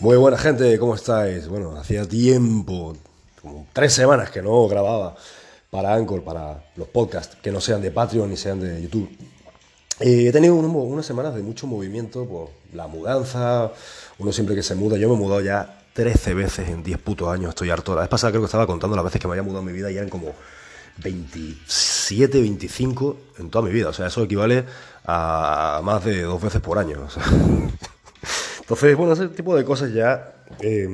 Muy buena gente, ¿cómo estáis? Bueno, hacía tiempo, como tres semanas que no grababa para Anchor, para los podcasts, que no sean de Patreon ni sean de YouTube. Eh, he tenido unas semanas de mucho movimiento por la mudanza, uno siempre que se muda, yo me he mudado ya 13 veces en 10 putos años, estoy harto. La vez pasada creo que estaba contando las veces que me había mudado en mi vida y eran como 27, 25 en toda mi vida. O sea, eso equivale a más de dos veces por año. Entonces, bueno, ese tipo de cosas ya eh,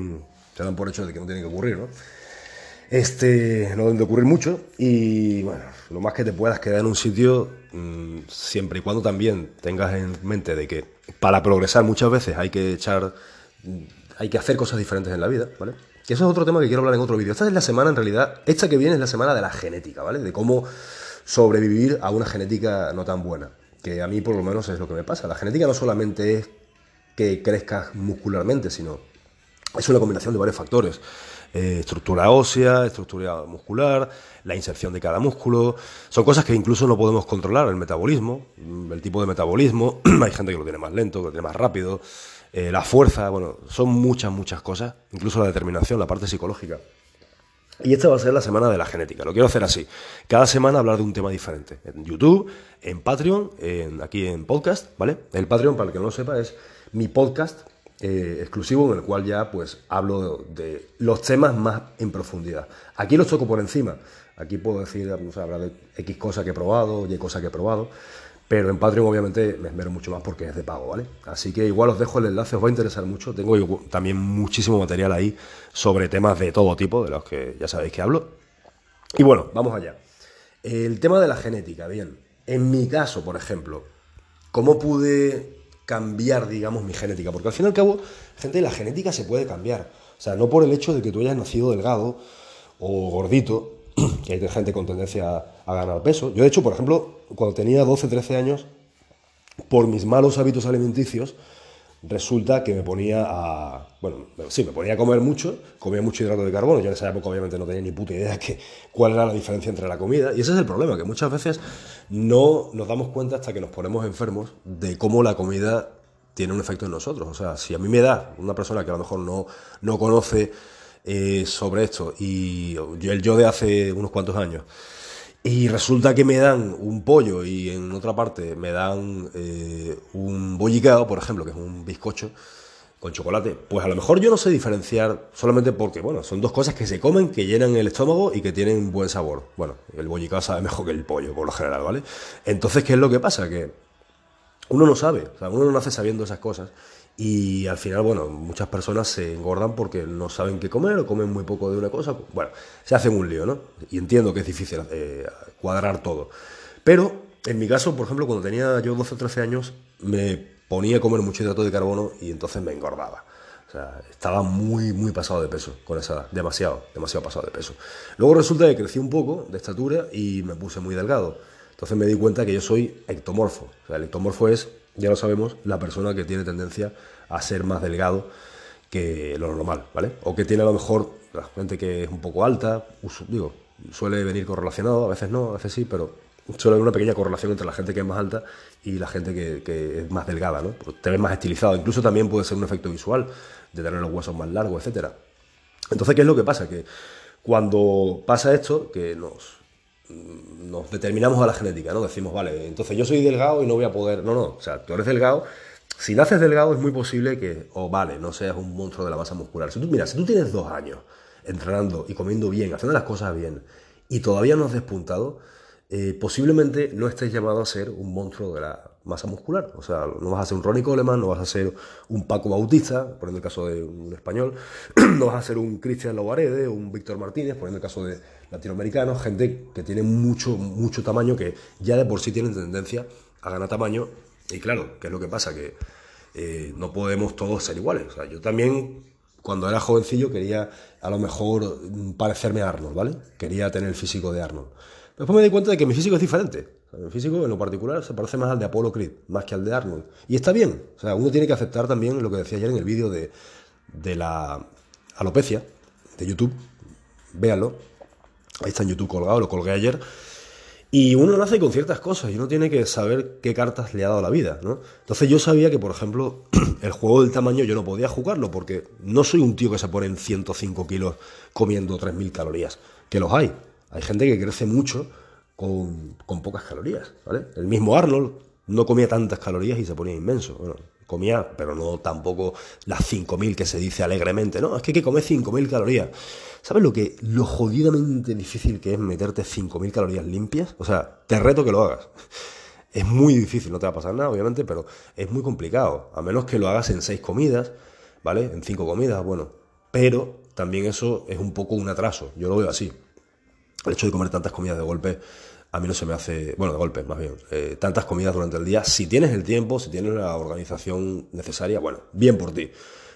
se dan por hecho de que no tienen que ocurrir, ¿no? Este, no deben de ocurrir mucho y, bueno, lo más que te puedas quedar en un sitio, mm, siempre y cuando también tengas en mente de que para progresar muchas veces hay que echar, hay que hacer cosas diferentes en la vida, ¿vale? Que eso es otro tema que quiero hablar en otro vídeo. Esta es la semana, en realidad, esta que viene es la semana de la genética, ¿vale? De cómo sobrevivir a una genética no tan buena. Que a mí, por lo menos, es lo que me pasa. La genética no solamente es que crezcas muscularmente, sino es una combinación de varios factores. Eh, estructura ósea, estructura muscular, la inserción de cada músculo. Son cosas que incluso no podemos controlar, el metabolismo, mm, el tipo de metabolismo. Hay gente que lo tiene más lento, que lo tiene más rápido. Eh, la fuerza, bueno, son muchas, muchas cosas. Incluso la determinación, la parte psicológica. Y esta va a ser la semana de la genética. Lo quiero hacer así. Cada semana hablar de un tema diferente. En YouTube, en Patreon, en, aquí en podcast, ¿vale? El Patreon, para el que no lo sepa, es mi podcast eh, exclusivo en el cual ya pues hablo de, los temas más en profundidad. Aquí los toco por encima. Aquí puedo decir, no sé, de X cosa que he probado, Y cosa que he probado. Pero en Patreon obviamente me esmero mucho más porque es de pago, ¿vale? Así que igual os dejo el enlace, os va a interesar mucho. Tengo también muchísimo material ahí sobre temas de todo tipo, de los que ya sabéis que hablo. Y bueno, vamos allá. El tema de la genética, bien. En mi caso, por ejemplo, ¿cómo pude cambiar, digamos, mi genética. Porque al fin y al cabo, gente, la genética se puede cambiar. O sea, no por el hecho de que tú hayas nacido delgado o gordito, que hay gente con tendencia a, ganar peso. Yo, de hecho, por ejemplo, cuando tenía 12, 13 años, por mis malos hábitos alimenticios, resulta que me ponía a. Bueno, sí, me ponía a comer mucho, comía mucho hidrato de carbono. Yo en esa época, obviamente, no tenía ni puta idea de cuál era la diferencia entre la comida. Y ese es el problema, que muchas veces no nos damos cuenta hasta que nos ponemos enfermos de cómo la comida tiene un efecto en nosotros. O sea, si a mí me da una persona que a lo mejor no, no conoce eh, sobre esto, y el yo de hace unos cuantos años, y resulta que me dan un pollo y en otra parte me dan eh, un bollicao, por ejemplo, que es un bizcocho con chocolate, pues a lo mejor yo no sé diferenciar solamente porque, bueno, son dos cosas que se comen, que llenan el estómago y que tienen buen sabor. Bueno, el bollicao sabe mejor que el pollo, por lo general, ¿vale? Entonces, ¿qué es lo que pasa? Que uno no sabe, o sea, uno no nace sabiendo esas cosas y al final, bueno, muchas personas se engordan porque no saben qué comer o comen muy poco de una cosa. Bueno, se hacen un lío, ¿no? Y entiendo que es difícil eh, cuadrar todo. Pero en mi caso, por ejemplo, cuando tenía yo 12 o 13 años, me ponía a comer mucho hidrato de carbono y entonces me engordaba. O sea, estaba muy, muy pasado de peso con esa edad. Demasiado, demasiado pasado de peso. Luego resulta que crecí un poco de estatura y me puse muy delgado. Entonces me di cuenta que yo soy ectomorfo. O sea, el ectomorfo es ya lo sabemos, la persona que tiene tendencia a ser más delgado que lo normal, ¿vale? O que tiene a lo mejor la gente que es un poco alta, digo, suele venir correlacionado, a veces no, a veces sí, pero suele haber una pequeña correlación entre la gente que es más alta y la gente que, es más delgada, ¿no? Te ves más estilizado, incluso también puede ser un efecto visual de tener los huesos más largos, etcétera. Entonces, ¿qué es lo que pasa? Que cuando pasa esto, que nos, nos determinamos a la genética, ¿no? Decimos, vale, entonces yo soy delgado y no voy a poder. No, no, o sea, tú eres delgado. Si naces delgado es muy posible que, o vale, no seas un monstruo de la masa muscular. Si tú, mira, si tú tienes dos años entrenando y comiendo bien, haciendo las cosas bien, y todavía no has despuntado, eh, posiblemente no estés llamado a ser un monstruo de la masa muscular. O sea, no vas a ser un Ronnie Coleman, no vas a ser un Paco Bautista, poniendo el caso de un español, no vas a ser un Cristian Lovarede, un Víctor Martínez, poniendo el caso de latinoamericanos, gente que tiene mucho, mucho tamaño, que ya de por sí tienen tendencia a ganar tamaño. Y claro, ¿qué es lo que pasa? Que eh, no podemos todos ser iguales. Yo también, cuando era jovencillo, quería a lo mejor parecerme a Arnold, ¿vale? Quería tener el físico de Arnold. Después me di cuenta de que mi físico es diferente. mi físico, en lo particular, se parece más al de Apollo Creed, más que al de Arnold. Y está bien. O sea, uno tiene que aceptar también lo que decía ayer en el vídeo de, de la alopecia de YouTube. Véanlo. Ahí está en YouTube colgado, lo colgué ayer. Y uno nace con ciertas cosas y uno tiene que saber qué cartas le ha dado la vida, ¿no? Entonces yo sabía que, por ejemplo, el juego del tamaño yo no podía jugarlo porque no soy un tío que se pone en 105 kilos comiendo 3.000 calorías, que los hay. Hay gente que crece mucho con, con pocas calorías. El mismo Arnold no comía tantas calorías y se ponía inmenso. Bueno, comía, pero no tampoco las 5.000 que se dice alegremente. No, es que hay que comer 5.000 calorías. ¿Sabes lo que lo jodidamente difícil que es meterte 5.000 calorías limpias? O sea, te reto que lo hagas. Es muy difícil, no te va a pasar nada, obviamente, pero es muy complicado. A menos que lo hagas en 6 comidas, ¿vale? En 5 comidas, bueno. Pero también eso es un poco un atraso. Yo lo veo así. El hecho de comer tantas comidas de golpe a mí no se me hace, bueno, de golpe más bien, eh, tantas comidas durante el día. Si tienes el tiempo, si tienes la organización necesaria, bueno, bien por ti.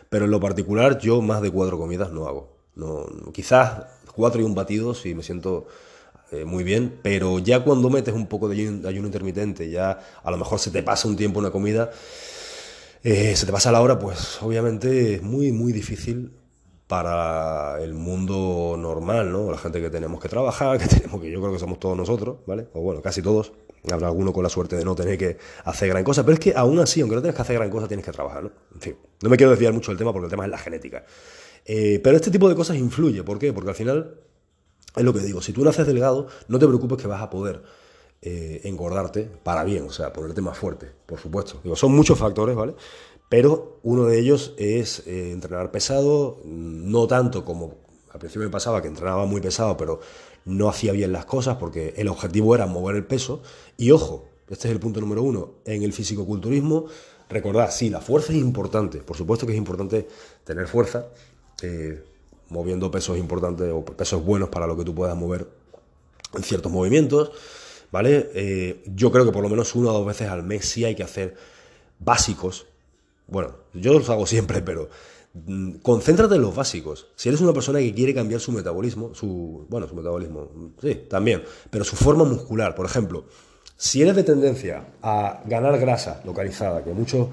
Pero en lo particular, yo más de cuatro comidas no hago. No, quizás cuatro y un batido si me siento eh, muy bien, pero ya cuando metes un poco de ayuno, intermitente, ya a lo mejor se te pasa un tiempo una comida, eh, se te pasa la hora, pues obviamente es muy, muy difícil para el mundo normal, ¿no? La gente que tenemos que trabajar, que tenemos que yo creo que somos todos nosotros, ¿vale? O bueno, casi todos. Habrá alguno con la suerte de no tener que hacer gran cosa, pero es que aún así, aunque no tengas que hacer gran cosa, tienes que trabajar, ¿no? En fin, no me quiero desviar mucho del tema porque el tema es la genética. Eh, pero este tipo de cosas influye, ¿por qué? Porque al final, es lo que digo, si tú naces delgado, no te preocupes que vas a poder eh, engordarte para bien, o sea, ponerte más fuerte, por supuesto. Digo, son muchos factores, ¿vale? Pero uno de ellos es eh, entrenar pesado, no tanto como al principio me pasaba, que entrenaba muy pesado, pero no hacía bien las cosas porque el objetivo era mover el peso. Y ojo, este es el punto número uno, en el fisicoculturismo, recordad, sí, la fuerza es importante, por supuesto que es importante tener fuerza, eh, moviendo pesos importantes o pesos buenos para lo que tú puedas mover en ciertos movimientos, ¿vale? Eh, yo creo que por lo menos una o dos veces al mes sí hay que hacer básicos bueno, yo los hago siempre, pero mm, concéntrate en los básicos. Si eres una persona que quiere cambiar su metabolismo, su, bueno, su metabolismo, sí, también, pero su forma muscular, por ejemplo, si eres de tendencia a ganar grasa localizada, que muchos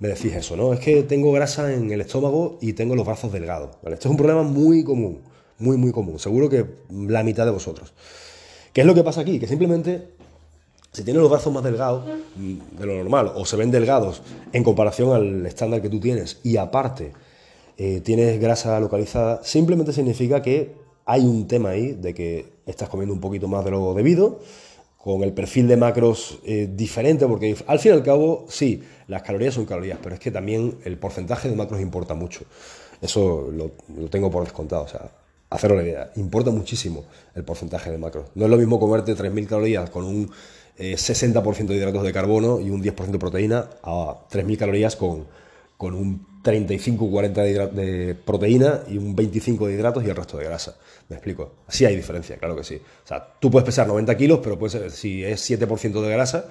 me decís eso, ¿no? Es que tengo grasa en el estómago y tengo los brazos delgados. Esto es un problema muy común, muy, muy común, seguro que la mitad de vosotros. ¿Qué es lo que pasa aquí? Que simplemente si tienes los brazos más delgados mm, de lo normal o se ven delgados en comparación al estándar que tú tienes y aparte eh, tienes grasa localizada, simplemente significa que hay un tema ahí de que estás comiendo un poquito más de lo debido, con el perfil de macros eh, diferente, porque al fin y al cabo, sí, las calorías son calorías, pero es que también el porcentaje de macros importa mucho. Eso lo, tengo por descontado, o sea, hacerlo la idea, importa muchísimo el porcentaje de macros. No es lo mismo comerte 3.000 calorías con un 60% eh, de hidratos de carbono y un 10% de proteína a 3.000 calorías con, con un 35-40 de, proteína y un 25 de hidratos y el resto de grasa. ¿Me explico? Sí hay diferencia, claro que sí. O sea, tú puedes pesar 90 kilos, pero si es 7% de grasa,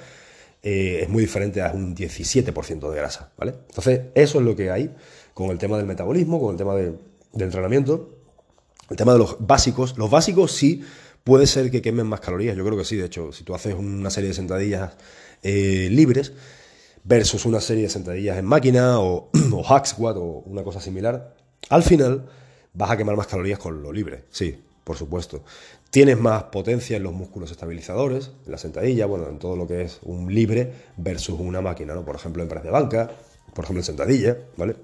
eh, es muy diferente a un 17% de grasa, ¿vale? Entonces, eso es lo que hay con el tema del metabolismo, con el tema de, del entrenamiento, el tema de los básicos. Los básicos sí Puede ser que quemen más calorías, yo creo que sí, de hecho, si tú haces una serie de sentadillas eh, libres versus una serie de sentadillas en máquina o, o hack squat o una cosa similar, al final vas a quemar más calorías con lo libre, sí, por supuesto. Tienes más potencia en los músculos estabilizadores, en la sentadilla, bueno, en todo lo que es un libre versus una máquina, ¿no? Por ejemplo, en press de banca, por ejemplo, en sentadilla, ¿vale?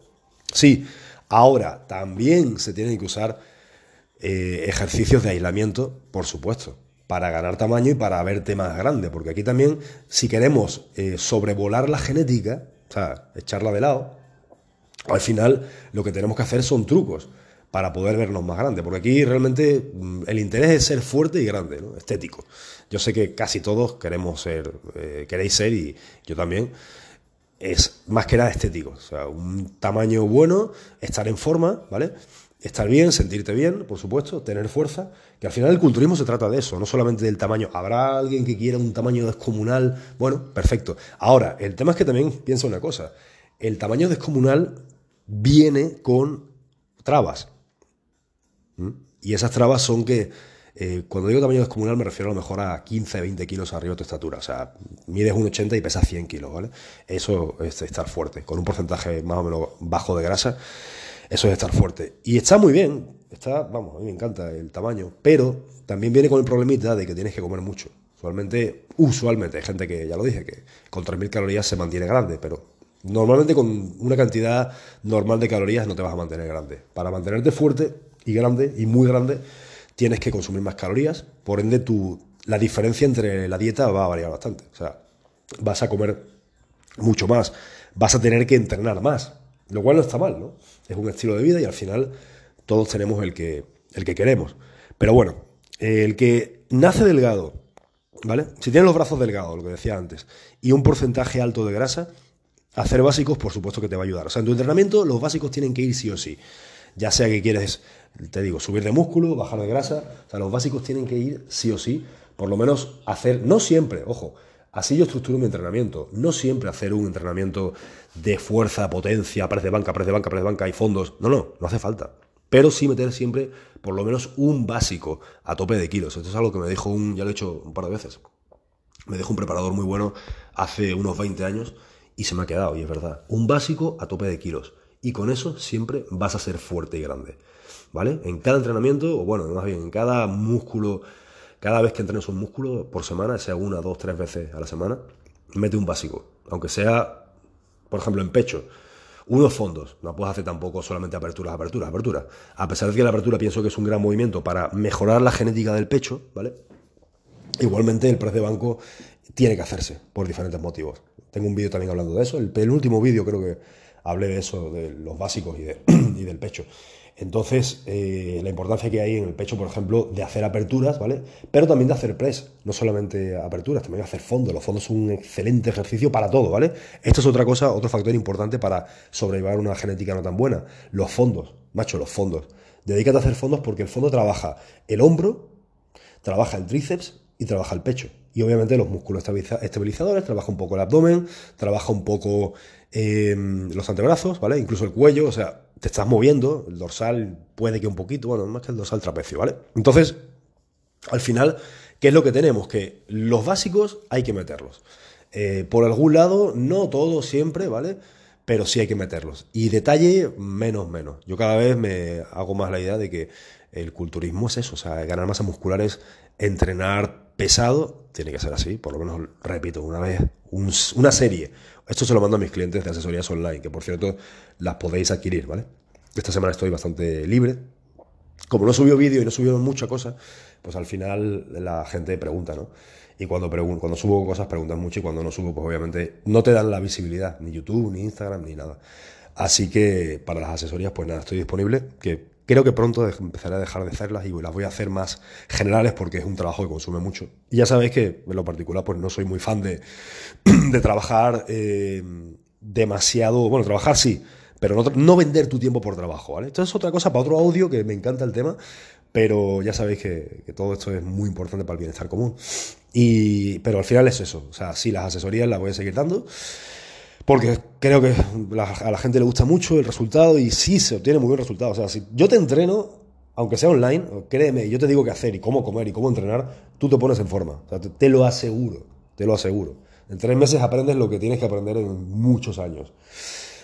Sí, ahora también se tienen que usar eh, ejercicios de aislamiento, por supuesto, para ganar tamaño y para verte más grande, porque aquí también, si queremos eh, sobrevolar la genética, o sea, echarla de lado, al final lo que tenemos que hacer son trucos para poder vernos más grandes, porque aquí realmente mm, el interés es ser fuerte y grande, ¿no? estético. Yo sé que casi todos queremos ser, eh, queréis ser y yo también, es más que nada estético, o sea, un tamaño bueno, estar en forma, ¿vale? Estar bien, sentirte bien, por supuesto, tener fuerza, que al final el culturismo se trata de eso, no solamente del tamaño. ¿Habrá alguien que quiera un tamaño descomunal? Bueno, perfecto. Ahora, el tema es que también piensa una cosa, el tamaño descomunal viene con trabas. Y esas trabas son que, eh, cuando digo tamaño descomunal me refiero a lo mejor a 15, 20 kilos arriba de tu estatura. O sea, mides 1,80 y pesas 100 kilos, ¿vale? Eso es estar fuerte, con un porcentaje más o menos bajo de grasa. Eso es estar fuerte. Y está muy bien, está, vamos, a mí me encanta el tamaño, pero también viene con el problemita de que tienes que comer mucho. Usualmente, usualmente, hay gente que, ya lo dije, que con 3.000 calorías se mantiene grande, pero normalmente con una cantidad normal de calorías no te vas a mantener grande. Para mantenerte fuerte y grande, y muy grande, tienes que consumir más calorías, por ende tu, la diferencia entre la dieta va a variar bastante. O sea, vas a comer mucho más, vas a tener que entrenar más, lo cual no está mal, ¿no? Es un estilo de vida y al final todos tenemos el que, el que queremos. Pero bueno, el que nace delgado, ¿vale? Si tienes los brazos delgados, lo que decía antes, y un porcentaje alto de grasa, hacer básicos por supuesto que te va a ayudar. O sea, en tu entrenamiento los básicos tienen que ir sí o sí. Ya sea que quieres, te digo, subir de músculo, bajar de grasa, o sea, los básicos tienen que ir sí o sí. Por lo menos hacer, no siempre, ojo, Así yo estructuro mi entrenamiento. No siempre hacer un entrenamiento de fuerza, potencia, press de banca, press de banca, press de banca y fondos. No, no, no hace falta pero sí meter siempre por lo menos un básico a tope de kilos. Esto es algo que me dijo un, ya lo he hecho un par de veces, me dijo un preparador muy bueno hace unos 20 años y se me ha quedado, y es verdad, un básico a tope de kilos. Y con eso siempre vas a ser fuerte y grande. ¿Vale? En cada entrenamiento, o bueno, más bien, en cada músculo, cada vez que entrenes un músculo por semana, sea una, dos, tres veces a la semana, mete un básico. Aunque sea, por ejemplo, en pecho unos fondos. No puedes hacer tampoco solamente aperturas, aperturas, aperturas. A pesar de que la apertura pienso que es un gran movimiento para mejorar la genética del pecho, ¿vale? Igualmente el press de banco tiene que hacerse por diferentes motivos. Tengo un vídeo también hablando de eso. El, el último vídeo creo que hablé de eso, de los básicos y, y del pecho. Entonces, eh, la importancia que hay en el pecho, por ejemplo, de hacer aperturas, ¿vale? Pero también de hacer press, no solamente aperturas, también hacer fondos. Los fondos son un excelente ejercicio para todo, ¿vale? Esto es otra cosa, otro factor importante para sobrellevar una genética no tan buena. Los fondos, macho, los fondos. Dedícate a hacer fondos porque el fondo trabaja el hombro, trabaja el tríceps y trabaja el pecho. Y obviamente los músculos estabilizadores, trabaja un poco el abdomen, trabaja un poco eh, los antebrazos, ¿vale? Incluso el cuello, o sea, te estás moviendo, el dorsal puede que un poquito, bueno, más que el dorsal trapecio, ¿vale? Entonces, al final, ¿qué es lo que tenemos? Que los básicos hay que meterlos. Eh, por algún lado, no todo siempre, ¿vale? Pero sí hay que meterlos. Y detalle, menos, menos. Yo cada vez me hago más la idea de que el culturismo es eso, o sea, ganar masa muscular es entrenar pesado, tiene que ser así, por lo menos, repito, una vez, una serie esto se lo mando a mis clientes de asesorías online, que por cierto las podéis adquirir, ¿vale? Esta semana estoy bastante libre. Como no subió vídeo y no subió mucha cosa, pues al final la gente pregunta, ¿no? Y cuando, cuando subo cosas preguntan mucho y cuando no subo, pues obviamente no te dan la visibilidad, ni YouTube, ni Instagram, ni nada. Así que para las asesorías, pues nada, estoy disponible, que Creo que pronto empezaré a dejar de hacerlas y las voy a hacer más generales porque es un trabajo que consume mucho. Y ya sabéis que en lo particular pues no soy muy fan de, de trabajar eh, demasiado, bueno, trabajar sí, pero no, vender tu tiempo por trabajo, ¿vale? Esto es otra cosa para otro audio que me encanta el tema, pero ya sabéis que, que, todo esto es muy importante para el bienestar común. Y, pero al final es eso, o sea, sí, las asesorías las voy a seguir dando porque creo que a la gente le gusta mucho el resultado y sí se obtiene muy buen resultado. O sea, si yo te entreno, aunque sea online, créeme, yo te digo qué hacer y cómo comer y cómo entrenar, tú te pones en forma. O sea, te, lo aseguro, te lo aseguro. En tres meses aprendes lo que tienes que aprender en muchos años,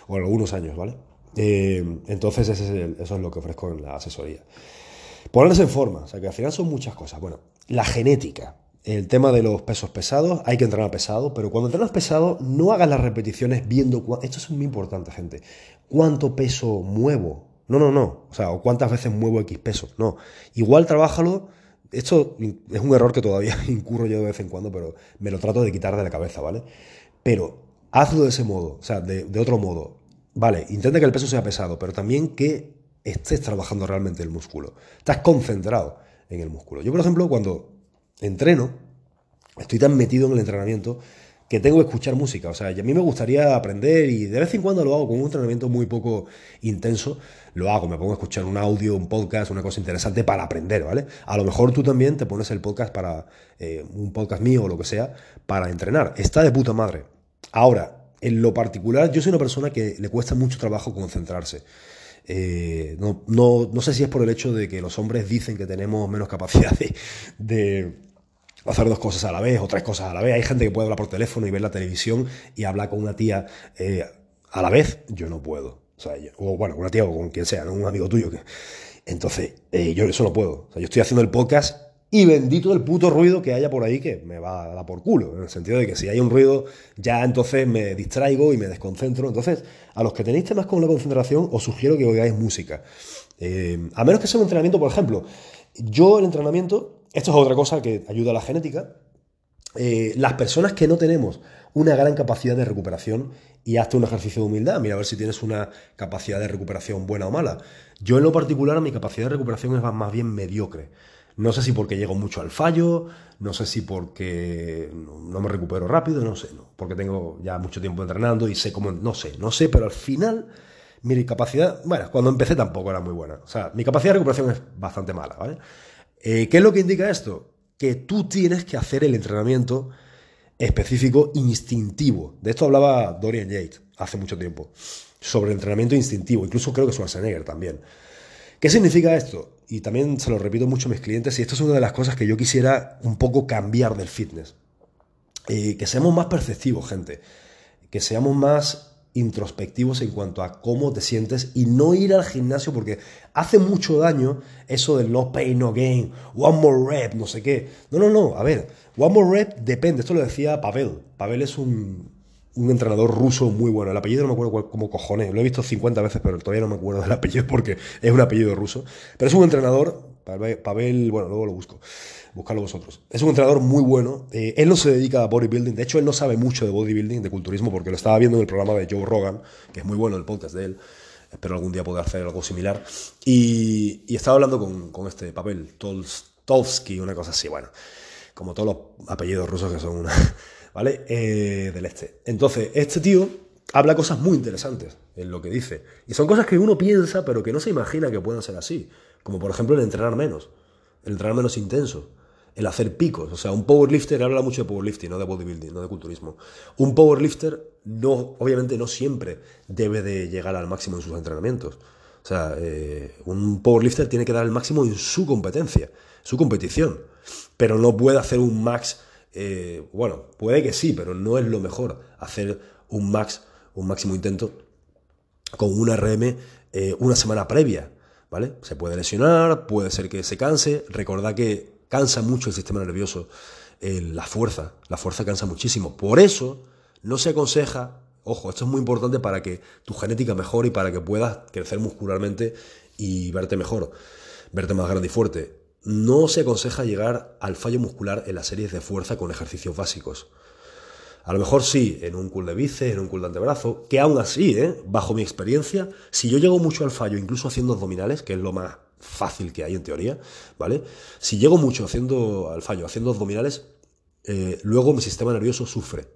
o en algunos años, ¿vale? Eh, entonces eso es lo que ofrezco en la asesoría. Ponerse en forma, o sea que al final son muchas cosas. Bueno, la genética el tema de los pesos pesados, hay que entrenar pesado, pero cuando entrenas pesado, no hagas las repeticiones viendo. Esto es muy importante, gente. ¿Cuánto peso muevo? No, no, no. O sea, o cuántas veces muevo X pesos. No. Igual trabájalo. Esto es un error que todavía incurro yo de vez en cuando, pero me lo trato de quitar de la cabeza, ¿vale? Pero hazlo de ese modo, o sea, de, de otro modo. Vale, intenta que el peso sea pesado, pero también que estés trabajando realmente el músculo. Estás concentrado en el músculo. Yo, por ejemplo, cuando entreno, estoy tan metido en el entrenamiento que tengo que escuchar música. O sea, a mí me gustaría aprender y de vez en cuando lo hago con un entrenamiento muy poco intenso. Lo hago, me pongo a escuchar un audio, un podcast, una cosa interesante para aprender, ¿vale? A lo mejor tú también te pones el podcast para, eh, un podcast mío o lo que sea, para entrenar. Está de puta madre. Ahora, en lo particular, yo soy una persona que le cuesta mucho trabajo concentrarse. Eh, no, no, sé si es por el hecho de que los hombres dicen que tenemos menos capacidad de, hacer dos cosas a la vez o tres cosas a la vez. Hay gente que puede hablar por teléfono y ver la televisión y hablar con una tía eh, a la vez. Yo no puedo. O, sea, o bueno, una tía o con quien sea, un amigo tuyo. Que... Entonces, eh, yo eso no puedo. Yo estoy haciendo el podcast Y bendito el puto ruido que haya por ahí que me va a dar por culo. En el sentido de que si hay un ruido, ya entonces me distraigo y me desconcentro. Entonces, a los que tenéis temas con la concentración, os sugiero que oigáis música. Eh, a menos que sea un entrenamiento, por ejemplo. Yo el entrenamiento, esto es otra cosa que ayuda a la genética. Eh, las personas que no tenemos una gran capacidad de recuperación y hazte un ejercicio de humildad, mira a ver si tienes una capacidad de recuperación buena o mala. Yo en lo particular mi capacidad de recuperación es más bien mediocre. No sé si porque llego mucho al fallo, no sé si porque no me recupero rápido, no sé, no, porque tengo ya mucho tiempo entrenando y sé cómo, no sé, no sé, pero al final mi capacidad, bueno, cuando empecé tampoco era muy buena. O sea, mi capacidad de recuperación es bastante mala, ¿vale? Eh, ¿Qué es lo que indica esto? Que tú tienes que hacer el entrenamiento específico instintivo. De esto hablaba Dorian Yates hace mucho tiempo, sobre el entrenamiento instintivo, incluso creo que Schwarzenegger también. ¿Qué significa esto? Y también se lo repito mucho a mis clientes, y esto es una de las cosas que yo quisiera un poco cambiar del fitness. Eh, que seamos más perceptivos, gente. Que seamos más introspectivos en cuanto a cómo te sientes y no ir al gimnasio porque hace mucho daño eso del no pain, no gain, one more rep, no sé qué. No, no, no, a ver, one more rep depende, esto lo decía Pavel. Pavel es un, un entrenador ruso muy bueno. El apellido no me acuerdo cómo cojones, lo he visto 50 veces, pero todavía no me acuerdo del apellido porque es un apellido ruso. Pero es un entrenador, Pavel, bueno, luego lo busco buscarlo vosotros. Es un entrenador muy bueno. Eh, él no se dedica a bodybuilding. De hecho, él no sabe mucho de bodybuilding, de culturismo, porque lo estaba viendo en el programa de Joe Rogan, que es muy bueno el podcast de él. Espero algún día poder hacer algo similar. Y, estaba hablando con, este papel, Tolsky, una cosa así, bueno. Como todos los apellidos rusos que son una. ¿Vale? Eh, del este. Entonces, este tío habla cosas muy interesantes en lo que dice. Y son cosas que uno piensa, pero que no se imagina que puedan ser así. Como por ejemplo el entrenar menos, el entrenar menos intenso el hacer picos. O sea, un powerlifter habla mucho de powerlifting, no de bodybuilding, no de culturismo. Un powerlifter no, obviamente no siempre debe de llegar al máximo en sus entrenamientos. O sea, eh, un powerlifter tiene que dar el máximo en su competencia, su competición. Pero no puede hacer un max, eh, bueno, puede que sí, pero no es lo mejor hacer un max, un máximo intento con un RM eh, una semana previa. ¿Vale? Se puede lesionar, puede ser que se canse. Recordad que cansa mucho el sistema nervioso, la fuerza, la fuerza cansa muchísimo. Por eso no se aconseja, ojo, esto es muy importante para que tu genética mejore y para que puedas crecer muscularmente y verte mejor, verte más grande y fuerte. No se aconseja llegar al fallo muscular en las series de fuerza con ejercicios básicos. A lo mejor sí, en un cool de bíceps, en un cool de antebrazo, que aún así, ¿eh? bajo mi experiencia, si yo llego mucho al fallo, incluso haciendo abdominales, que es lo más fácil que hay en teoría, ¿vale? Si llego mucho haciendo al fallo, haciendo abdominales, eh, luego mi sistema nervioso sufre,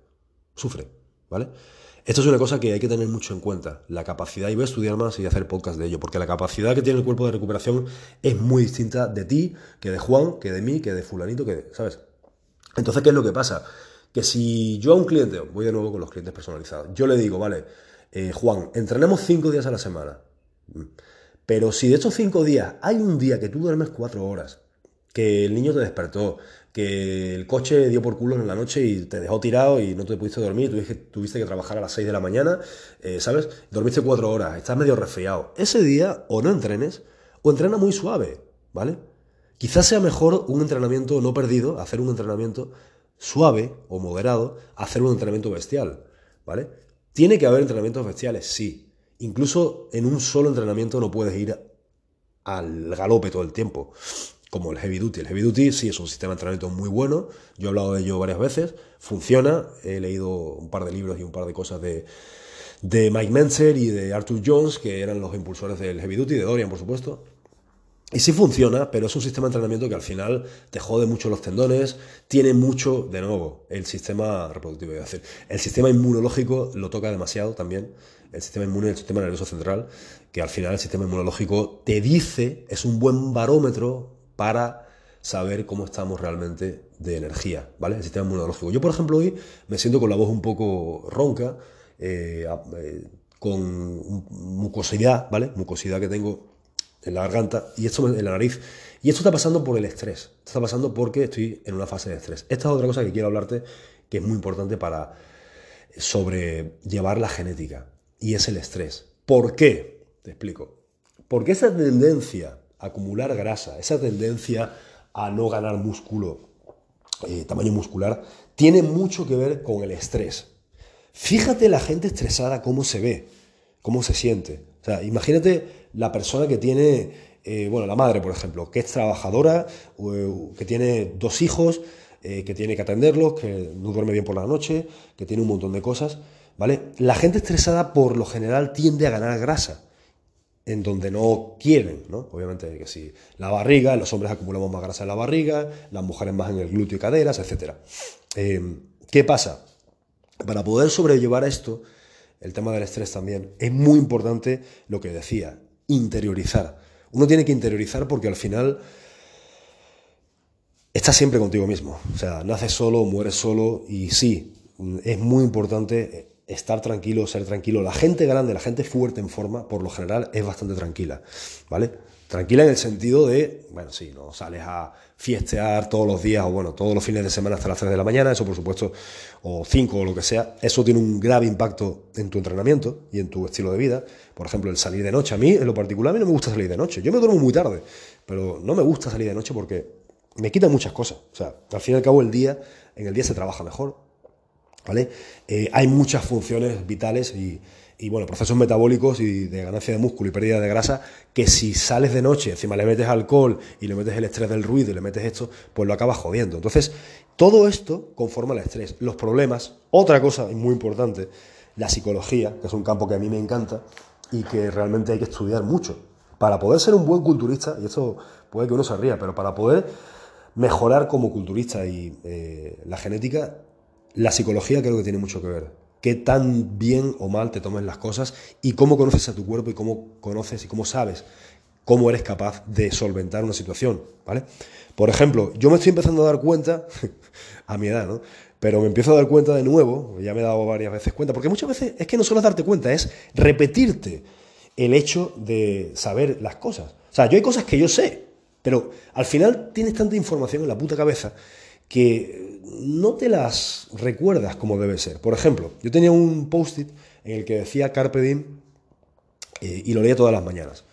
sufre, ¿vale? Esto es una cosa que hay que tener mucho en cuenta, la capacidad, y voy a estudiar más y hacer podcast de ello, porque la capacidad que tiene el cuerpo de recuperación es muy distinta de ti, que de Juan, que de mí, que de fulanito, que ¿sabes? Entonces, ¿qué es lo que pasa? Que si yo a un cliente, voy de nuevo con los clientes personalizados, yo le digo, vale, eh, Juan, entrenemos cinco días a la semana. Pero si de estos cinco días hay un día que tú duermes cuatro horas, que el niño te despertó, que el coche dio por culo en la noche y te dejó tirado y no te pudiste dormir, tuviste, tuviste que trabajar a las seis de la mañana, eh, ¿sabes? Dormiste cuatro horas, estás medio resfriado. Ese día o no entrenes o entrena muy suave, ¿vale? Quizás sea mejor un entrenamiento no perdido, hacer un entrenamiento suave o moderado, hacer un entrenamiento bestial, ¿vale? Tiene que haber entrenamientos bestiales, sí, Incluso en un solo entrenamiento no puedes ir al galope todo el tiempo, como el heavy duty. El heavy duty sí es un sistema de entrenamiento muy bueno, yo he hablado de ello varias veces, funciona, he leído un par de libros y un par de cosas de, de Mike Menzer y de Arthur Jones, que eran los impulsores del heavy duty, de Dorian por supuesto. Y sí funciona, pero es un sistema de entrenamiento que al final te jode mucho los tendones, tiene mucho, de nuevo, el sistema reproductivo, el sistema inmunológico lo toca demasiado también el sistema inmune y el sistema nervioso central, que al final el sistema inmunológico te dice, es un buen barómetro para saber cómo estamos realmente de energía, ¿vale? El sistema inmunológico. Yo, por ejemplo, hoy me siento con la voz un poco ronca, eh, eh, con mucosidad, ¿vale? Mucosidad que tengo en la garganta y esto en la nariz. Y esto está pasando por el estrés. Esto está pasando porque estoy en una fase de estrés. Esta es otra cosa que quiero hablarte que es muy importante para sobrellevar la genética y es el estrés. ¿Por qué? Te explico. Porque esa tendencia a acumular grasa, esa tendencia a no ganar músculo, eh, tamaño muscular, tiene mucho que ver con el estrés. Fíjate la gente estresada cómo se ve, cómo se siente. O sea, imagínate la persona que tiene, eh, bueno, la madre, por ejemplo, que es trabajadora, que tiene dos hijos, eh, que tiene que atenderlos, que no duerme bien por la noche, que tiene un montón de cosas, ¿vale? La gente estresada por lo general tiende a ganar grasa en donde no quieren, ¿no? Obviamente que si la barriga, los hombres acumulamos más grasa en la barriga, las mujeres más en el glúteo y caderas, etc. Eh, ¿Qué pasa? Para poder sobrellevar esto, el tema del estrés también, es muy importante lo que decía, interiorizar. Uno tiene que interiorizar porque al final estás siempre contigo mismo. O sea, naces solo, mueres solo y sí, es muy importante estar tranquilo, ser tranquilo. La gente grande, la gente fuerte en forma, por lo general es bastante tranquila, ¿vale? Tranquila en el sentido de, bueno, sí, no sales a fiestear todos los días o bueno, todos los fines de semana hasta las 3 de la mañana, eso por supuesto, o 5 o lo que sea, eso tiene un grave impacto en tu entrenamiento y en tu estilo de vida. Por ejemplo, el salir de noche. A mí, en lo particular, a mí no me gusta salir de noche. Yo me duermo muy tarde, pero no me gusta salir de noche porque me quita muchas cosas. O sea, al fin y al cabo el día, en el día se trabaja mejor, ¿vale? Eh, hay muchas funciones vitales y, bueno, procesos metabólicos y de ganancia de músculo y pérdida de grasa que si sales de noche, encima le metes alcohol y le metes el estrés del ruido y le metes esto, pues lo acabas jodiendo. Entonces, todo esto conforma el estrés. Los problemas, otra cosa muy importante, la psicología, que es un campo que a mí me encanta y que realmente hay que estudiar mucho. Para poder ser un buen culturista, y esto puede que uno se ría, pero para poder mejorar como culturista y eh, la genética, la psicología creo que tiene mucho que ver. Qué tan bien o mal te tomen las cosas y cómo conoces a tu cuerpo y cómo conoces y cómo sabes cómo eres capaz de solventar una situación, ¿vale? Por ejemplo, yo me estoy empezando a dar cuenta, a mi edad, ¿no? Pero me empiezo a dar cuenta de nuevo, ya me he dado varias veces cuenta, porque muchas veces es que no solo es darte cuenta, es repetirte el hecho de saber las cosas. O sea, yo hay cosas que yo sé, pero al final tienes tanta información en la puta cabeza que no te las recuerdas como debe ser. Por ejemplo, yo tenía un post-it en el que decía Carpe Diem eh, y lo leía todas las mañanas.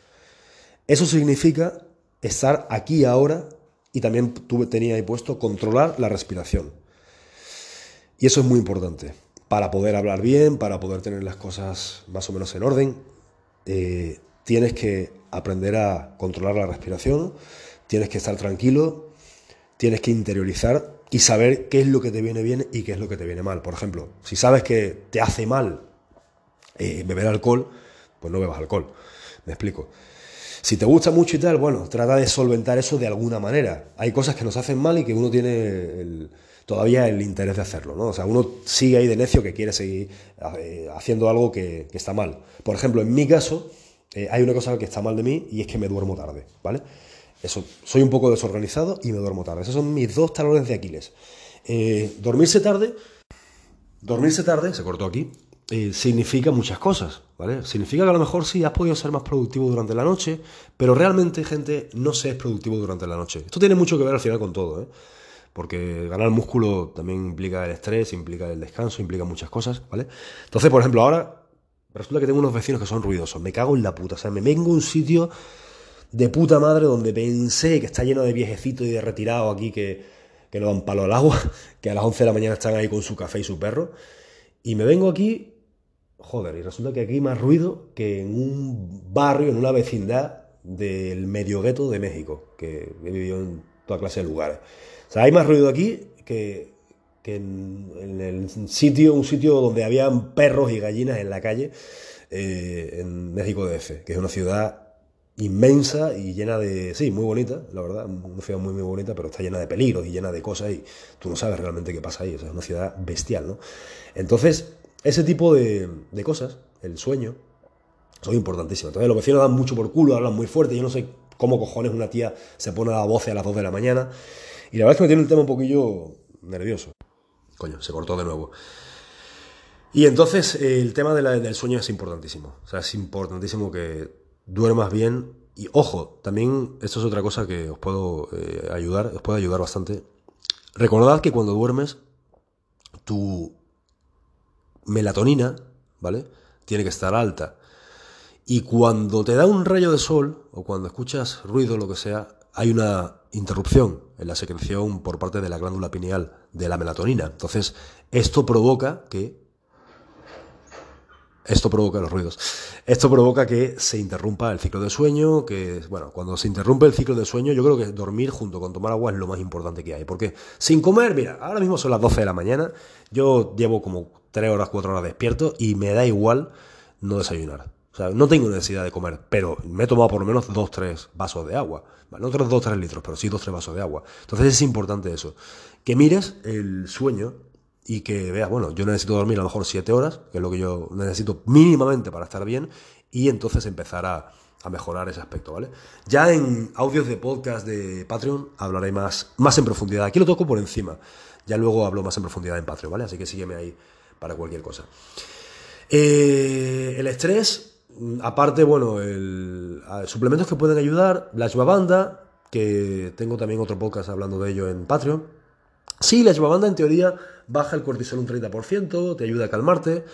Eso significa estar aquí ahora y también tuve, tenía ahí puesto controlar la respiración. Y eso es muy importante para poder hablar bien, para poder tener las cosas más o menos en orden. Eh, tienes que aprender a controlar la respiración, tienes que estar tranquilo, tienes que interiorizar y saber qué es lo que te viene bien y qué es lo que te viene mal. Por ejemplo, si sabes que te hace mal eh, beber alcohol, pues no bebas alcohol. Me explico. Si te gusta mucho y tal, bueno, trata de solventar eso de alguna manera. Hay cosas que nos hacen mal y que uno tiene todavía el interés de hacerlo, ¿no? O sea, uno sigue ahí de necio que quiere seguir eh, haciendo algo que, está mal. Por ejemplo, en mi caso, eh, hay una cosa que está mal de mí y es que me duermo tarde, ¿vale? Soy un poco desorganizado y me duermo tarde. Esos son mis dos talones de Aquiles. Eh, dormirse tarde, dormirse tarde, se cortó aquí, eh, significa muchas cosas, ¿vale? Significa que a lo mejor sí has podido ser más productivo durante la noche, pero realmente, gente, no se es productivo durante la noche. Esto tiene mucho que ver al final con todo, ¿eh? Porque ganar músculo también implica el estrés, implica el descanso, implica muchas cosas, ¿vale? Entonces, por ejemplo, ahora Resulta que tengo unos vecinos que son ruidosos. Me cago en la puta. O sea, me vengo a un sitio de puta madre donde pensé que está lleno de viejecitos y de retirados aquí que, que no dan palo al agua, que a las 11 de la mañana están ahí con su café y su perro. Y me vengo aquí, joder, y resulta que aquí hay más ruido que en un barrio, en una vecindad del medio gueto de México, que he vivido en toda clase de lugares. O sea, hay más ruido aquí que, que en, el sitio, un sitio donde habían perros y gallinas en la calle, eh, en México DF, que es una ciudad inmensa y llena de, sí, muy bonita, la verdad, una ciudad muy, muy bonita, pero está llena de peligros y llena de cosas y tú no sabes realmente qué pasa ahí, o sea, es una ciudad bestial, ¿no? Entonces, ese tipo de, de cosas, el sueño, son importantísimos. Entonces, los vecinos dan mucho por culo, hablan muy fuerte, yo no sé cómo cojones una tía se pone a la voz a las 2 de la mañana, y la verdad es que me tiene el tema un poquillo nervioso. Coño, se cortó de nuevo. Y entonces el tema del sueño es importantísimo. O sea, es importantísimo que duermas bien. Y ojo, también esto es otra cosa que os puedo eh, ayudar, os puede ayudar bastante. Recordad que cuando duermes, tu melatonina, ¿vale? Tiene que estar alta. Y cuando te da un rayo de sol, o cuando escuchas ruido, lo que sea, hay una interrupción en la secreción por parte de la glándula pineal de la melatonina. Entonces, esto provoca que esto provoca los ruidos. Esto provoca que se interrumpa el ciclo de sueño, que, bueno, cuando se interrumpe el ciclo de sueño, yo creo que dormir junto con tomar agua es lo más importante que hay. Porque sin comer, mira, ahora mismo son las 12 de la mañana, yo llevo como 3 horas, 4 horas despierto y me da igual no desayunar. O sea, no tengo necesidad de comer, pero me he tomado por lo menos 2-3 vasos de agua. No otros 2-3 litros, pero sí 2-3 vasos de agua. Entonces es importante eso. Que mires el sueño y que veas, bueno, yo necesito dormir a lo mejor 7 horas, que es lo que yo necesito mínimamente para estar bien, y entonces empezar a, mejorar ese aspecto, ¿vale? Ya en audios de podcast de Patreon hablaré más, más en profundidad. Aquí lo toco por encima. Ya luego hablo más en profundidad en Patreon, ¿vale? Así que sígueme ahí para cualquier cosa. Eh, el estrés, aparte, bueno, el, suplementos que pueden ayudar, la ashwagandha, que tengo también otro podcast hablando de ello en Patreon. Sí, la ashwagandha en teoría baja el cortisol un 30%, te ayuda a calmarte.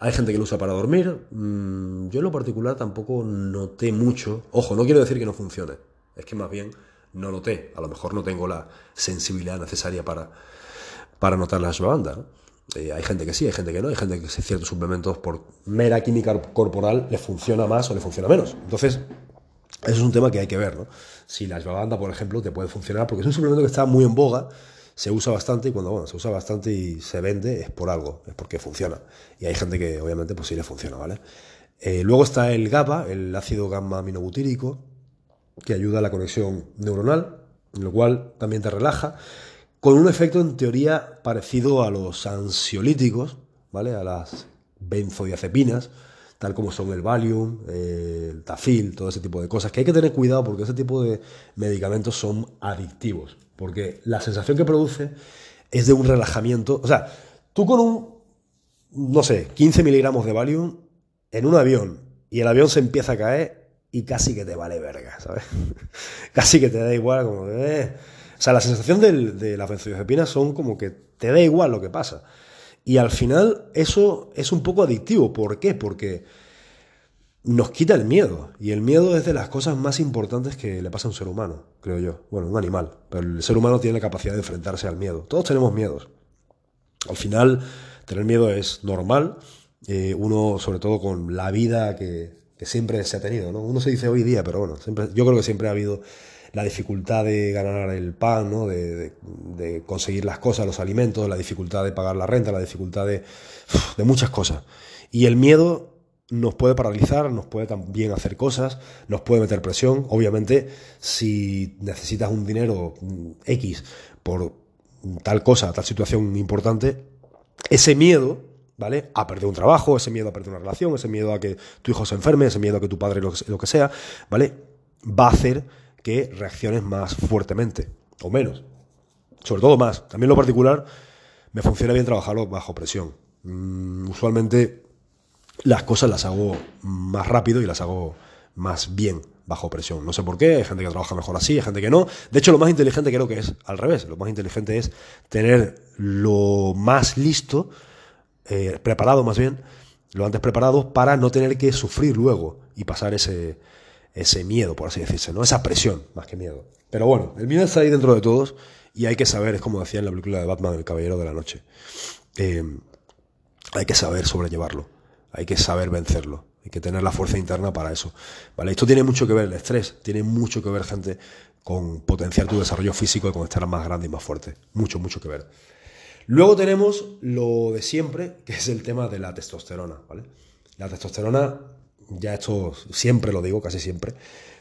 Hay gente que lo usa para dormir. Mm, yo en lo particular tampoco noté mucho. Ojo, no quiero decir que no funcione. Es que más bien no noté. A lo mejor no tengo la sensibilidad necesaria para, para notar la ashwagandha. Eh, hay gente que sí, hay gente que no, hay gente que ciertos suplementos por mera química corporal le funciona más o le funciona menos. Entonces, eso es un tema que hay que ver, ¿no? Si la ashwagandha, por ejemplo, te puede funcionar, porque es un suplemento que está muy en boga, se usa bastante y cuando bueno, se usa bastante y se vende es por algo, es porque funciona. Y hay gente que obviamente pues sí le funciona, ¿vale? Eh, luego está el GABA, el ácido gamma aminobutírico, que ayuda a la conexión neuronal, lo cual también te relaja con un efecto en teoría parecido a los ansiolíticos, ¿vale? A las benzodiazepinas, tal como son el Valium, el Tafil, todo ese tipo de cosas, que hay que tener cuidado porque ese tipo de medicamentos son adictivos, porque la sensación que produce es de un relajamiento, o sea, tú con un, no sé, 15 miligramos de Valium en un avión y el avión se empieza a caer y casi que te vale verga, ¿sabes? casi que te da igual, como Eh, o sea, la sensación de las benzodiazepinas son como que te da igual lo que pasa. Y al final eso es un poco adictivo. ¿Por qué? Porque nos quita el miedo. Y el miedo es de las cosas más importantes que le pasa a un ser humano, creo yo. Bueno, un animal. Pero el ser humano tiene la capacidad de enfrentarse al miedo. Todos tenemos miedos. Al final, tener miedo es normal. Eh, uno, sobre todo con la vida que, siempre se ha tenido. ¿no? Uno se dice hoy día, pero bueno, siempre, yo creo que siempre ha habido la dificultad de ganar el pan, ¿no? de, conseguir las cosas, los alimentos, la dificultad de pagar la renta, la dificultad de, de muchas cosas. Y el miedo nos puede paralizar, nos puede también hacer cosas, nos puede meter presión. Obviamente, si necesitas un dinero mm, X por tal cosa, tal situación importante, ese miedo, ¿vale? A perder un trabajo, ese miedo a perder una relación, ese miedo a que tu hijo se enferme, ese miedo a que tu padre lo, que sea, ¿vale? Va a hacer que reacciones más fuertemente o menos. Sobre todo más. También lo particular me funciona bien trabajarlo bajo presión. Mm, usualmente las cosas las hago más rápido y las hago más bien bajo presión. No sé por qué, hay gente que trabaja mejor así, hay gente que no. De hecho, lo más inteligente creo que es al revés. Lo más inteligente es tener lo más listo, eh, preparado más bien, lo antes preparado para no tener que sufrir luego y pasar ese, ese miedo, por así decirse, ¿no? Esa presión, más que miedo. Pero bueno, el miedo está ahí dentro de todos y hay que saber, es como decía en la película de Batman, El Caballero de la Noche, eh, hay que saber sobrellevarlo, hay que saber vencerlo, hay que tener la fuerza interna para eso. ¿vale? Esto tiene mucho que ver, el estrés, tiene mucho que ver, gente, con potenciar tu desarrollo físico y con estar más grande y más fuerte. Mucho, mucho que ver. Luego tenemos lo de siempre, que es el tema de la testosterona, ¿vale? La testosterona ya esto siempre lo digo, casi siempre,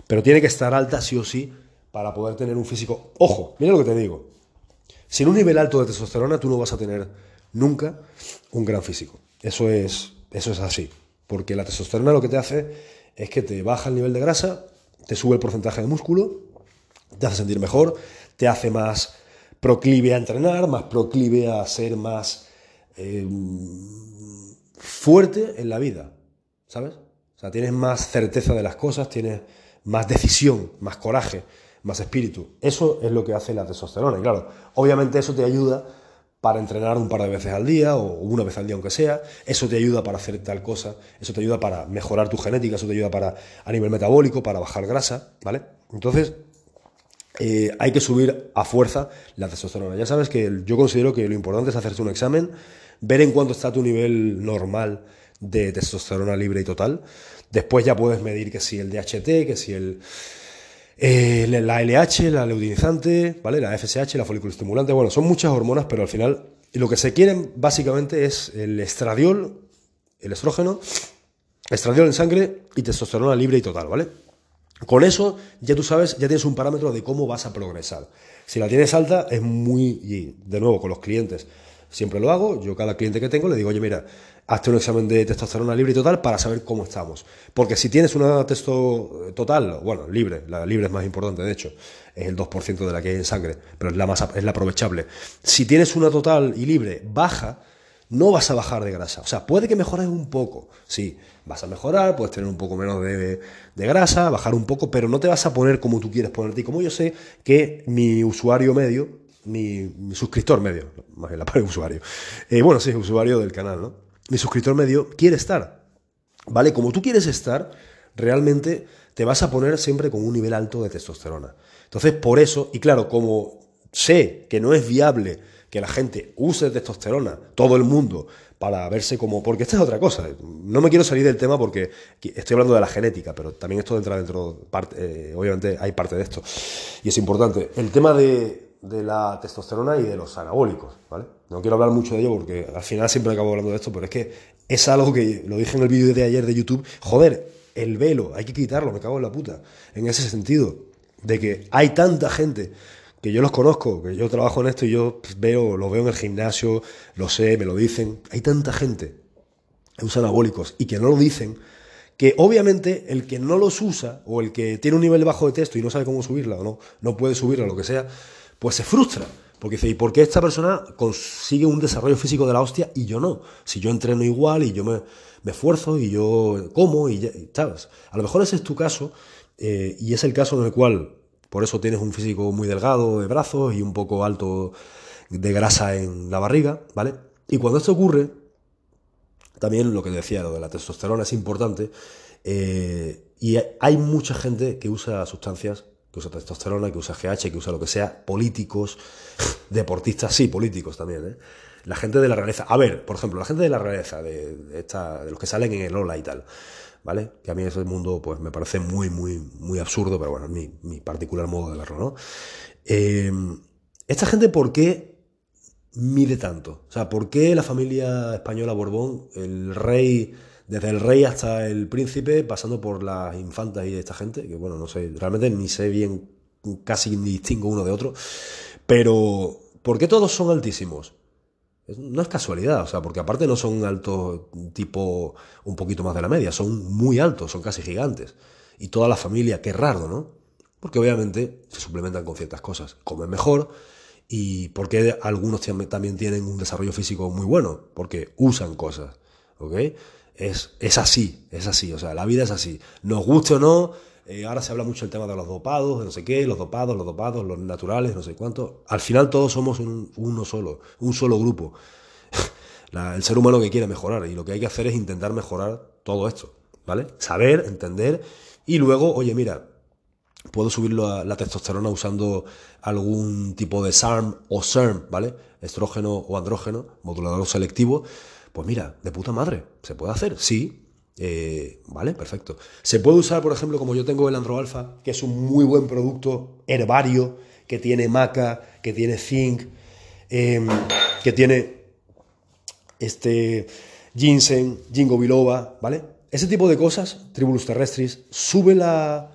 pero tiene que estar alta sí o sí para poder tener un físico. Ojo, mira lo que te digo. Sin un nivel alto de testosterona tú no vas a tener nunca un gran físico. Eso es, eso es así. Porque la testosterona lo que te hace es que te baja el nivel de grasa, te sube el porcentaje de músculo, te hace sentir mejor, te hace más proclive a entrenar, más proclive a ser más eh, fuerte en la vida. ¿Sabes? sea, tienes más certeza de las cosas, tienes más decisión, más coraje, más espíritu. Eso es lo que hace la testosterona. Y claro, obviamente eso te ayuda para entrenar un par de veces al día o una vez al día aunque sea, eso te ayuda para hacer tal cosa, eso te ayuda para mejorar tu genética, eso te ayuda para a nivel metabólico, para bajar grasa, ¿vale? Entonces, eh, hay que subir a fuerza la testosterona. Ya sabes que yo considero que lo importante es hacerse un examen, ver en cuánto está tu nivel normal de testosterona libre y total. Después ya puedes medir que si el DHT, que si el, eh, la LH, la leutinizante, ¿vale? La FSH, la folículo estimulante. Bueno, son muchas hormonas, pero al final lo que se quieren básicamente es el estradiol, el estrógeno, estradiol en sangre y testosterona libre y total, ¿vale? Con eso ya tú sabes, ya tienes un parámetro de cómo vas a progresar. Si la tienes alta es muy, de nuevo con los clientes, siempre lo hago, yo cada cliente que tengo le digo, oye mira, hazte un examen de testosterona libre y total para saber cómo estamos. Porque si tienes una testo total, bueno, libre, la libre es más importante de hecho, es el 2% de la que hay en sangre, pero es la más es la aprovechable. Si tienes una total y libre baja, no vas a bajar de grasa. O sea, puede que mejores un poco, sí, vas a mejorar, puedes tener un poco menos de, grasa, bajar un poco, pero no te vas a poner como tú quieres ponerte. Y como yo sé que mi usuario medio, mi, suscriptor medio, más bien la palabra usuario, eh, bueno, sí, usuario del canal, ¿no? Mi suscriptor medio quiere estar, ¿vale? Como tú quieres estar, realmente te vas a poner siempre con un nivel alto de testosterona. Entonces, por eso, y claro, como sé que no es viable que la gente use testosterona, todo el mundo, para verse como... Porque esta es otra cosa. No me quiero salir del tema porque estoy hablando de la genética, pero también esto entra dentro, parte, eh, obviamente hay parte de esto. Y es importante. El tema de, de, la testosterona y de los anabólicos, ¿vale? No quiero hablar mucho de ello porque al final siempre acabo hablando de esto, pero es que es algo que lo dije en el vídeo de ayer de YouTube. Joder, el velo, hay que quitarlo, me cago en la puta. En ese sentido, de que hay tanta gente que yo los conozco, que yo trabajo en esto y yo pues, veo, lo veo en el gimnasio, lo sé, me lo dicen. Hay tanta gente que usa anabólicos y que no lo dicen, que obviamente el que no los usa o el que tiene un nivel bajo de texto y no sabe cómo subirla o no, no puede subirla lo que sea, pues se frustra. Porque dice, ¿y por qué esta persona consigue un desarrollo físico de la hostia y yo no? Si yo entreno igual y yo me, esfuerzo y yo como y, ya. A lo mejor ese es tu caso eh, y es el caso en el cual por eso tienes un físico muy delgado de brazos y un poco alto de grasa en la barriga, ¿vale? Y cuando esto ocurre, también lo que decía, lo de la testosterona es importante. Eh, y hay mucha gente que usa sustancias, que usa testosterona, que usa GH, que usa lo que sea, políticos, deportistas, sí, políticos también, ¿eh? La gente de la realeza. A ver, por ejemplo, la gente de la realeza, de, esta, de los que salen en el Ola y tal. ¿vale? Que a mí ese mundo pues me parece muy, muy, muy absurdo, pero bueno, es mi, particular modo de verlo, ¿no? Em, ¿Esta gente por qué mide tanto? O sea, ¿por qué la familia española Borbón, el rey, desde el rey hasta el príncipe, pasando por las infantas y esta gente, que bueno, no sé, realmente ni sé bien, casi ni distingo uno de otro, pero ¿por qué todos son altísimos? No es casualidad, o sea, porque aparte no son altos tipo un poquito más de la media, son muy altos, son casi gigantes. Y toda la familia, qué raro, ¿no? Porque obviamente se suplementan con ciertas cosas, comen mejor y porque algunos también tienen un desarrollo físico muy bueno, porque usan cosas, ¿ok? Es, es así, es así, o sea, la vida es así. Nos guste o no, eh, ahora se habla mucho del tema de los dopados, de no sé qué, los dopados, los dopados, los naturales, no sé cuánto. Al final todos somos uno solo, un solo grupo. el ser humano que quiere mejorar y lo que hay que hacer es intentar mejorar todo esto, ¿vale? Saber, entender y luego, oye, mira, puedo subirlo a la testosterona usando algún tipo de SARM o SERM, ¿vale? Estrógeno o andrógeno, modulador selectivo. Pues mira, de puta madre, ¿se puede hacer? Sí, eh, vale, perfecto. Se puede usar, por ejemplo, como yo tengo el Androalfa, que es un muy buen producto herbario, que tiene maca, que tiene zinc, em, que tiene este ginseng, ginkgo biloba, ¿vale? Ese tipo de cosas, Tribulus terrestris, ¿sube la,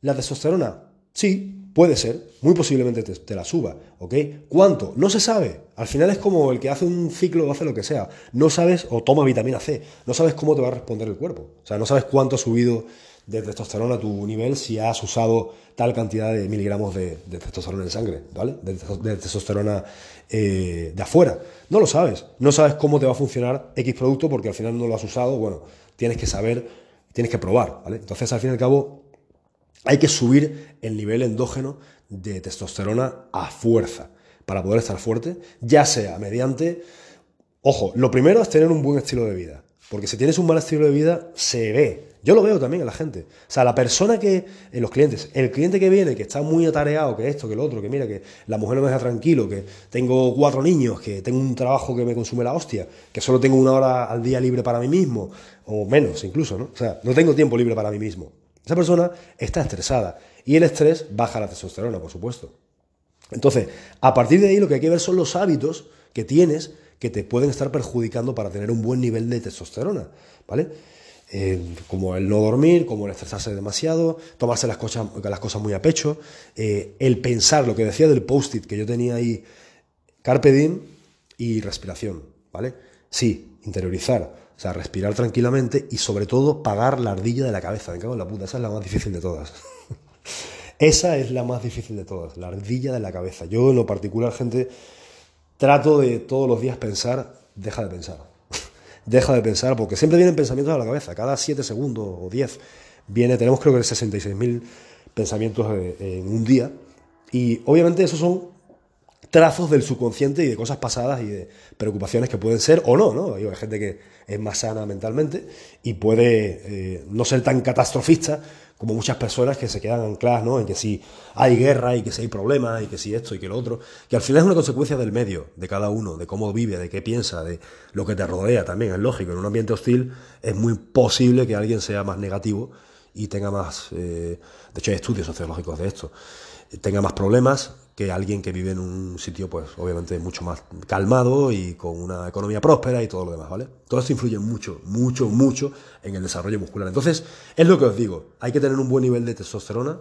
la testosterona? Sí, Puede ser, muy posiblemente te, la suba, ¿ok? ¿Cuánto? No se sabe. Al final es como el que hace un ciclo o hace lo que sea. No sabes, o toma vitamina C, no sabes cómo te va a responder el cuerpo. O sea, no sabes cuánto ha subido de testosterona a tu nivel si has usado tal cantidad de miligramos de, testosterona en sangre, ¿vale? De, testosterona eh, de afuera. No lo sabes. No sabes cómo te va a funcionar X producto porque al final no lo has usado. Bueno, tienes que saber, tienes que probar, ¿vale? Entonces, al fin y al cabo, hay que subir el nivel endógeno de testosterona a fuerza para poder estar fuerte, ya sea mediante... Ojo, lo primero es tener un buen estilo de vida, porque si tienes un mal estilo de vida, se ve. Yo lo veo también en la gente. O sea, la persona que, en los clientes, el cliente que viene, que está muy atareado, que esto, que lo otro, que mira, que la mujer no me deja tranquilo, que tengo cuatro niños, que tengo un trabajo que me consume la hostia, que solo tengo una hora al día libre para mí mismo, o menos incluso, ¿no? O sea, no tengo tiempo libre para mí mismo. Esa persona está estresada. Y el estrés baja la testosterona, por supuesto. Entonces, a partir de ahí lo que hay que ver son los hábitos que tienes que te pueden estar perjudicando para tener un buen nivel de testosterona, ¿vale? Eh, como el no dormir, como el estresarse demasiado, tomarse las cosas, las cosas muy a pecho, eh, el pensar, lo que decía del post-it que yo tenía ahí, carpe diem y respiración, ¿vale? Sí, interiorizar, o sea, respirar tranquilamente y sobre todo pagar la ardilla de la cabeza, me cago en la puta, esa es la más difícil de todas. esa es la más difícil de todas, la ardilla de la cabeza. Yo en lo particular, gente, trato de todos los días pensar, deja de pensar deja de pensar, porque siempre vienen pensamientos a la cabeza, cada 7 segundos o 10 viene, tenemos creo que 66.000 pensamientos en un día, y obviamente esos son trazos del subconsciente y de cosas pasadas y de preocupaciones que pueden ser o no, ¿no? Hay gente que es más sana mentalmente y puede eh, no ser tan catastrofista como muchas personas que se quedan ancladas ¿no? en que si hay guerra y que si hay problemas y que si esto y que lo otro, que al final es una consecuencia del medio, de cada uno, de cómo vive, de qué piensa, de lo que te rodea también, es lógico, en un ambiente hostil es muy posible que alguien sea más negativo y tenga más, eh, de hecho hay estudios sociológicos de esto, tenga más problemas que alguien que vive en un sitio, pues obviamente mucho más calmado y con una economía próspera y todo lo demás, ¿vale? Todo esto influye mucho, mucho, mucho en el desarrollo muscular. Entonces, es lo que os digo, hay que tener un buen nivel de testosterona.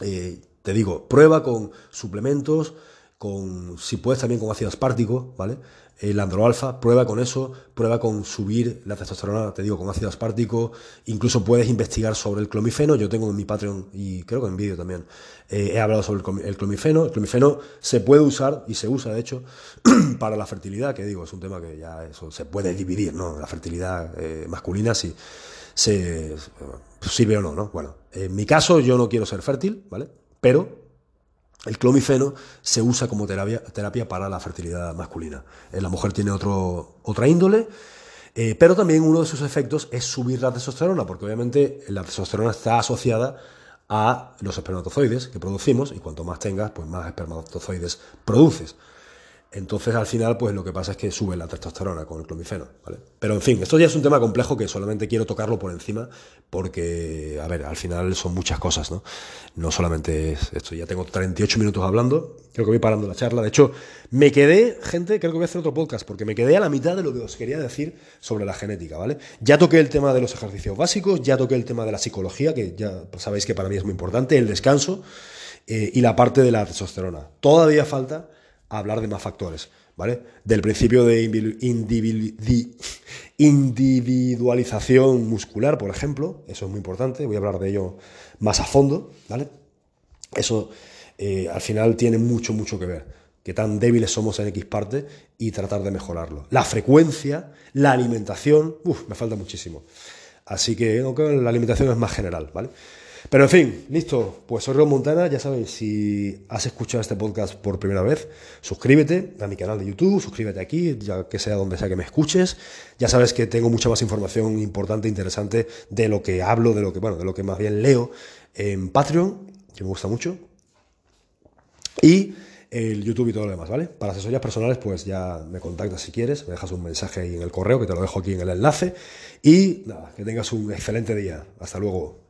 Eh, te digo, prueba con suplementos, con, si puedes también con ácido aspartico, ¿vale? El androalfa, prueba con eso, prueba con subir la testosterona, te digo, con ácido aspartico, incluso puedes investigar sobre el clomifeno, yo tengo en mi Patreon y creo que en vídeo también eh, he hablado sobre el clomifeno, el clomifeno se puede usar y se usa de hecho para la fertilidad, que digo, es un tema que ya eso se puede dividir, ¿no? La fertilidad eh, masculina si se sirve o no, ¿no? Bueno, en mi caso yo no quiero ser fértil, ¿vale? Pero el clomifeno se usa como terapia, para la fertilidad masculina. Eh, la mujer tiene otro, otra índole, eh, pero también uno de sus efectos es subir la testosterona, porque obviamente la testosterona está asociada a los espermatozoides que producimos y cuanto más tengas, pues más espermatozoides produces. Entonces, al final, pues lo que pasa es que sube la testosterona con el clomifeno, ¿vale? Pero, en fin, esto ya es un tema complejo que solamente quiero tocarlo por encima porque, a ver, al final son muchas cosas, ¿no? No solamente es esto. Ya tengo 38 minutos hablando, creo que voy parando la charla. De hecho, me quedé, gente, creo que voy a hacer otro podcast porque me quedé a la mitad de lo que os quería decir sobre la genética, ¿vale? Ya toqué el tema de los ejercicios básicos, ya toqué el tema de la psicología, que ya sabéis que para mí es muy importante, el descanso eh, y la parte de la testosterona. Todavía falta hablar de más factores, ¿vale? Del principio de individualización muscular, por ejemplo, eso es muy importante, voy a hablar de ello más a fondo, ¿vale? Eso eh, al final tiene mucho, mucho que ver, que tan débiles somos en X parte y tratar de mejorarlo. La frecuencia, la alimentación, uff, me falta muchísimo. Así que la alimentación es más general, ¿vale? Pero en fin, listo. Pues soy Ron Montana. Ya sabes, si has escuchado este podcast por primera vez, suscríbete a mi canal de YouTube, suscríbete aquí, ya que sea donde sea que me escuches. Ya sabes que tengo mucha más información importante, interesante de lo que hablo, de lo que, bueno, de lo que más bien leo en Patreon, que me gusta mucho. Y el YouTube y todo lo demás, ¿vale? Para asesorías personales, pues ya me contactas si quieres, me dejas un mensaje ahí en el correo, que te lo dejo aquí en el enlace. Y nada, que tengas un excelente día. Hasta luego.